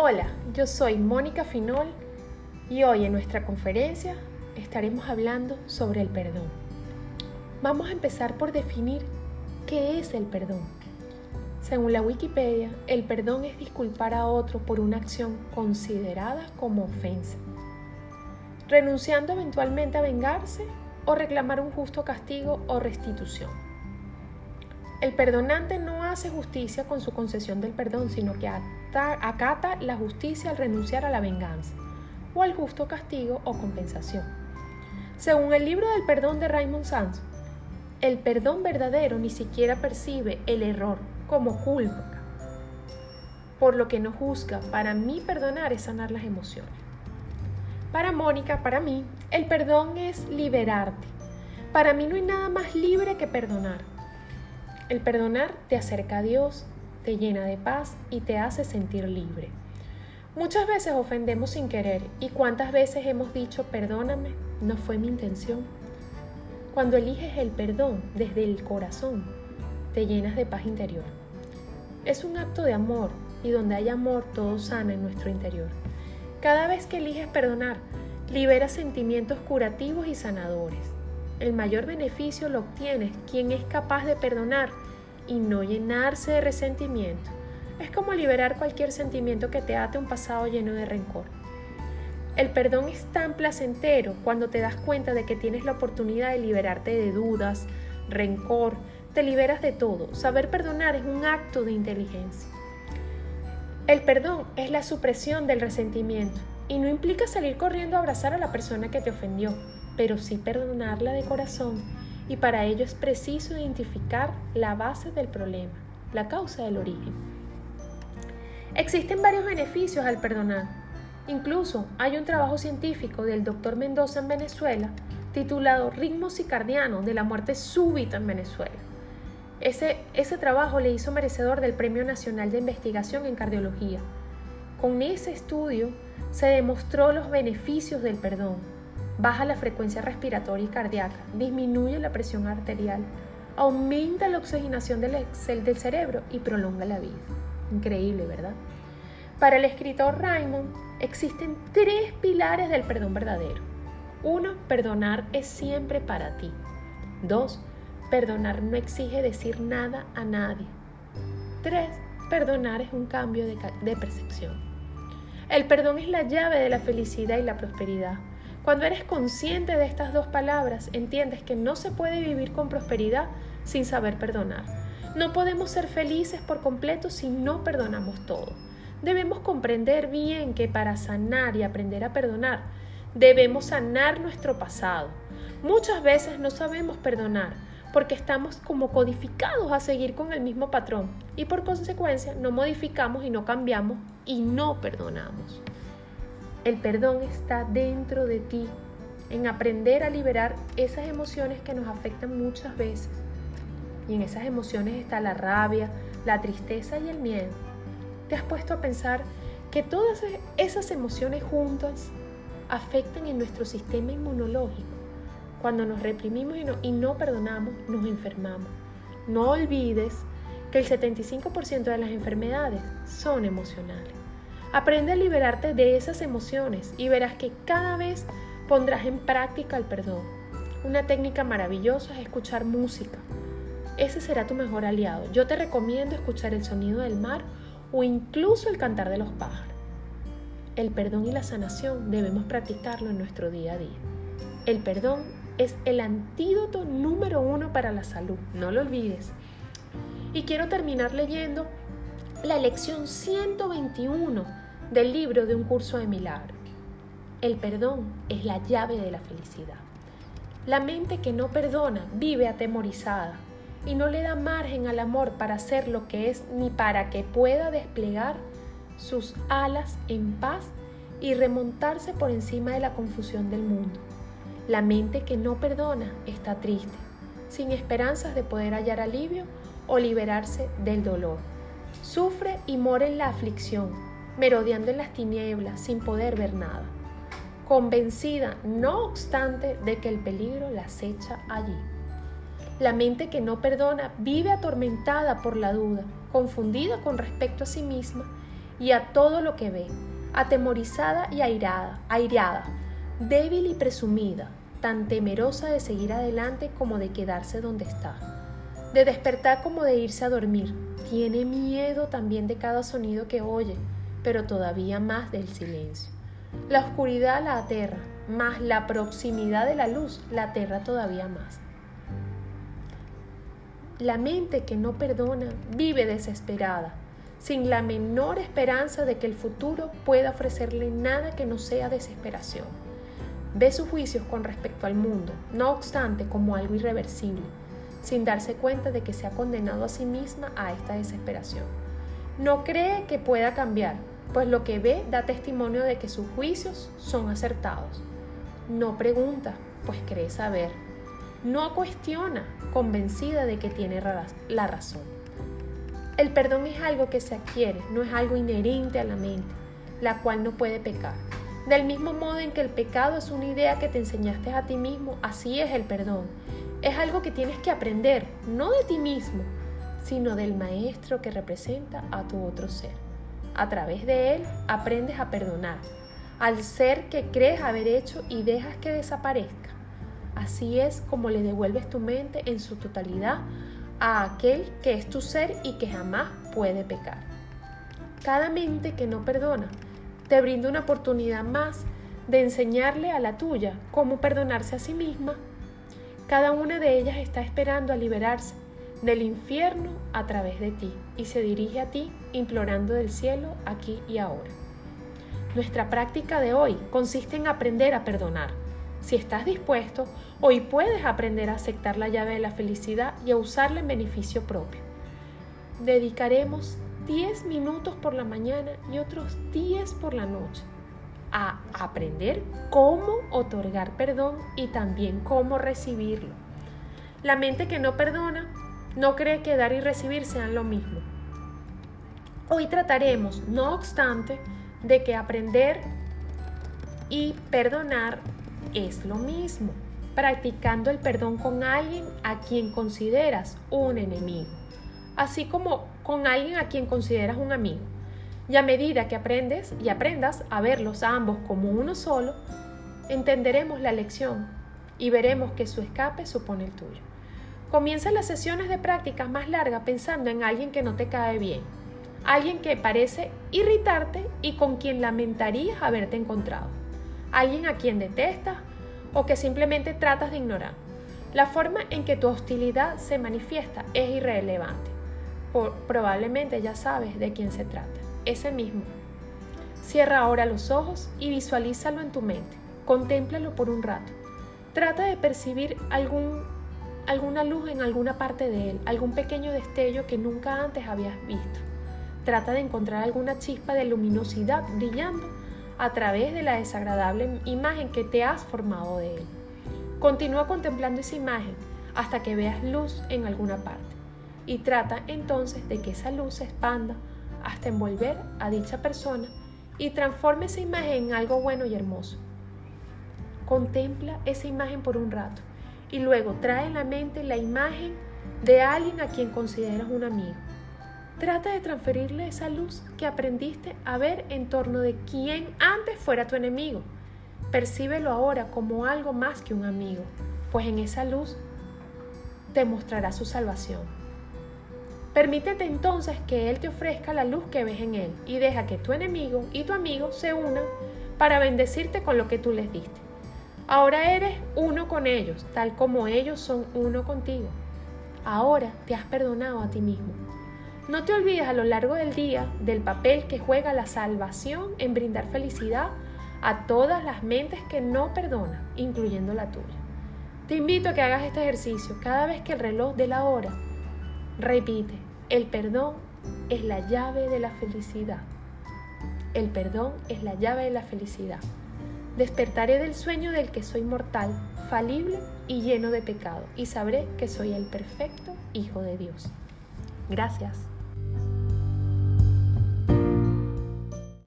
Hola, yo soy Mónica Finol y hoy en nuestra conferencia estaremos hablando sobre el perdón. Vamos a empezar por definir qué es el perdón. Según la Wikipedia, el perdón es disculpar a otro por una acción considerada como ofensa, renunciando eventualmente a vengarse o reclamar un justo castigo o restitución. El perdonante no hace justicia con su concesión del perdón, sino que acata la justicia al renunciar a la venganza o al justo castigo o compensación. Según el libro del perdón de Raymond Sanz, el perdón verdadero ni siquiera percibe el error como culpa, por lo que no juzga. Para mí perdonar es sanar las emociones. Para Mónica, para mí, el perdón es liberarte. Para mí no hay nada más libre que perdonar. El perdonar te acerca a Dios, te llena de paz y te hace sentir libre. Muchas veces ofendemos sin querer y cuántas veces hemos dicho perdóname, no fue mi intención. Cuando eliges el perdón desde el corazón, te llenas de paz interior. Es un acto de amor y donde hay amor todo sana en nuestro interior. Cada vez que eliges perdonar, liberas sentimientos curativos y sanadores. El mayor beneficio lo obtienes quien es capaz de perdonar y no llenarse de resentimiento. Es como liberar cualquier sentimiento que te ate un pasado lleno de rencor. El perdón es tan placentero cuando te das cuenta de que tienes la oportunidad de liberarte de dudas, rencor, te liberas de todo. Saber perdonar es un acto de inteligencia. El perdón es la supresión del resentimiento y no implica salir corriendo a abrazar a la persona que te ofendió pero sí perdonarla de corazón y para ello es preciso identificar la base del problema, la causa del origen. Existen varios beneficios al perdonar. Incluso hay un trabajo científico del doctor Mendoza en Venezuela titulado Ritmo Cicardiano de la muerte súbita en Venezuela. Ese, ese trabajo le hizo merecedor del Premio Nacional de Investigación en Cardiología. Con ese estudio se demostró los beneficios del perdón, baja la frecuencia respiratoria y cardíaca, disminuye la presión arterial, aumenta la oxigenación del, del cerebro y prolonga la vida. Increíble, ¿verdad? Para el escritor Raymond existen tres pilares del perdón verdadero. Uno, perdonar es siempre para ti. Dos, perdonar no exige decir nada a nadie. Tres, perdonar es un cambio de percepción. El perdón es la llave de la felicidad y la prosperidad. Cuando eres consciente de estas dos palabras, entiendes que no se puede vivir con prosperidad sin saber perdonar. No podemos ser felices por completo si no perdonamos todo. Debemos comprender bien que para sanar y aprender a perdonar, debemos sanar nuestro pasado. Muchas veces no sabemos perdonar porque estamos como codificados a seguir con el mismo patrón y por consecuencia no modificamos y no cambiamos y no perdonamos. El perdón está dentro de ti, en aprender a liberar esas emociones que nos afectan muchas veces. Y en esas emociones está la rabia, la tristeza y el miedo. ¿Te has puesto a pensar que todas esas emociones juntas afectan en nuestro sistema inmunológico? Cuando nos reprimimos y no, perdonamos, nos enfermamos. No olvides que el 75% de las enfermedades son emocionales. Aprende a liberarte de esas emociones y verás que cada vez pondrás en práctica el perdón. Una técnica maravillosa es escuchar música. Ese será tu mejor aliado. Yo te recomiendo escuchar el sonido del mar o incluso el cantar de los pájaros. El perdón y la sanación debemos practicarlo en nuestro día a día. El perdón es el antídoto número uno para la salud, no lo olvides. Y quiero terminar leyendo la lección 121 del libro de un curso de milagro. El perdón es la llave de la felicidad. La mente que no perdona vive atemorizada y no le da margen al amor para hacer lo que es ni para que pueda desplegar sus alas en paz y remontarse por encima de la confusión del mundo. La mente que no perdona está triste, sin esperanzas de poder hallar alivio o liberarse del dolor. Sufre y mora en la aflicción, merodeando en las tinieblas sin poder ver nada, convencida, no obstante, de que el peligro la acecha allí. La mente que no perdona vive atormentada por la duda, confundida con respecto a sí misma y a todo lo que ve, atemorizada y airada, aireada, débil y presumida, tan temerosa de seguir adelante como de quedarse donde está, de despertar como de irse a dormir. Tiene miedo también de cada sonido que oye, pero todavía más del silencio. La oscuridad la aterra, más la proximidad de la luz la aterra todavía más. La mente que no perdona vive desesperada, sin la menor esperanza de que el futuro pueda ofrecerle nada que no sea desesperación. Ve sus juicios con respecto al mundo, no obstante, como algo irreversible, sin darse cuenta de que se ha condenado a sí misma a esta desesperación. No cree que pueda cambiar, pues lo que ve da testimonio de que sus juicios son acertados. No pregunta, pues cree saber. No cuestiona, convencida de que tiene la razón. El perdón es algo que se adquiere, no es algo inherente a la mente, la cual no puede pecar. Del mismo modo en que el pecado es una idea que te enseñaste a ti mismo, así es el perdón. Es algo que tienes que aprender, no de ti mismo, sino del maestro que representa a tu otro ser. A través de él aprendes a perdonar, al ser que crees haber hecho y dejas que desaparezca. Así es como le devuelves tu mente en su totalidad a aquel que es tu ser y que jamás puede pecar. Cada mente que no perdona te brinda una oportunidad más de enseñarle a la tuya cómo perdonarse a sí misma. Cada una de ellas está esperando a liberarse del infierno a través de ti y se dirige a ti implorando del cielo aquí y ahora. Nuestra práctica de hoy consiste en aprender a perdonar si estás dispuesto, hoy puedes aprender a aceptar la llave de la felicidad y a usarla en beneficio propio. Dedicaremos 10 minutos por la mañana y otros 10 por la noche a aprender cómo otorgar perdón y también cómo recibirlo. La mente que no perdona no cree que dar y recibir sean lo mismo. Hoy trataremos, no obstante, de que aprender y perdonar es lo mismo, practicando el perdón con alguien a quien consideras un enemigo, así como con alguien a quien consideras un amigo. Y a medida que aprendes y aprendas a verlos ambos como uno solo, entenderemos la lección y veremos que su escape supone el tuyo. Comienza las sesiones de prácticas más largas pensando en alguien que no te cae bien, alguien que parece irritarte y con quien lamentarías haberte encontrado alguien a quien detestas o que simplemente tratas de ignorar. La forma en que tu hostilidad se manifiesta es irrelevante. probablemente ya sabes de quién se trata. Ese mismo. Cierra ahora los ojos y visualízalo en tu mente. Contémplalo por un rato. Trata de percibir algún, alguna luz en alguna parte de él, algún pequeño destello que nunca antes habías visto. Trata de encontrar alguna chispa de luminosidad brillando a través de la desagradable imagen que te has formado de él. Continúa contemplando esa imagen hasta que veas luz en alguna parte y trata entonces de que esa luz se expanda hasta envolver a dicha persona y transforme esa imagen en algo bueno y hermoso. Contempla esa imagen por un rato y luego trae en la mente la imagen de alguien a quien consideras un amigo Trata de transferirle esa luz que aprendiste a ver en torno de quien antes fuera tu enemigo. Percíbelo ahora como algo más que un amigo, pues en esa luz te mostrará su salvación. Permítete entonces que Él te ofrezca la luz que ves en Él y deja que tu enemigo y tu amigo se unan para bendecirte con lo que tú les diste. Ahora eres uno con ellos, tal como ellos son uno contigo. Ahora te has perdonado a ti mismo. No te olvides a lo largo del día del papel que juega la salvación en brindar felicidad a todas las mentes que no perdonan, incluyendo la tuya. Te invito a que hagas este ejercicio cada vez que el reloj de la hora repite, el perdón es la llave de la felicidad. El perdón es la llave de la felicidad. Despertaré del sueño del que soy mortal, falible y lleno de pecado, y sabré que soy el perfecto Hijo de Dios. Gracias.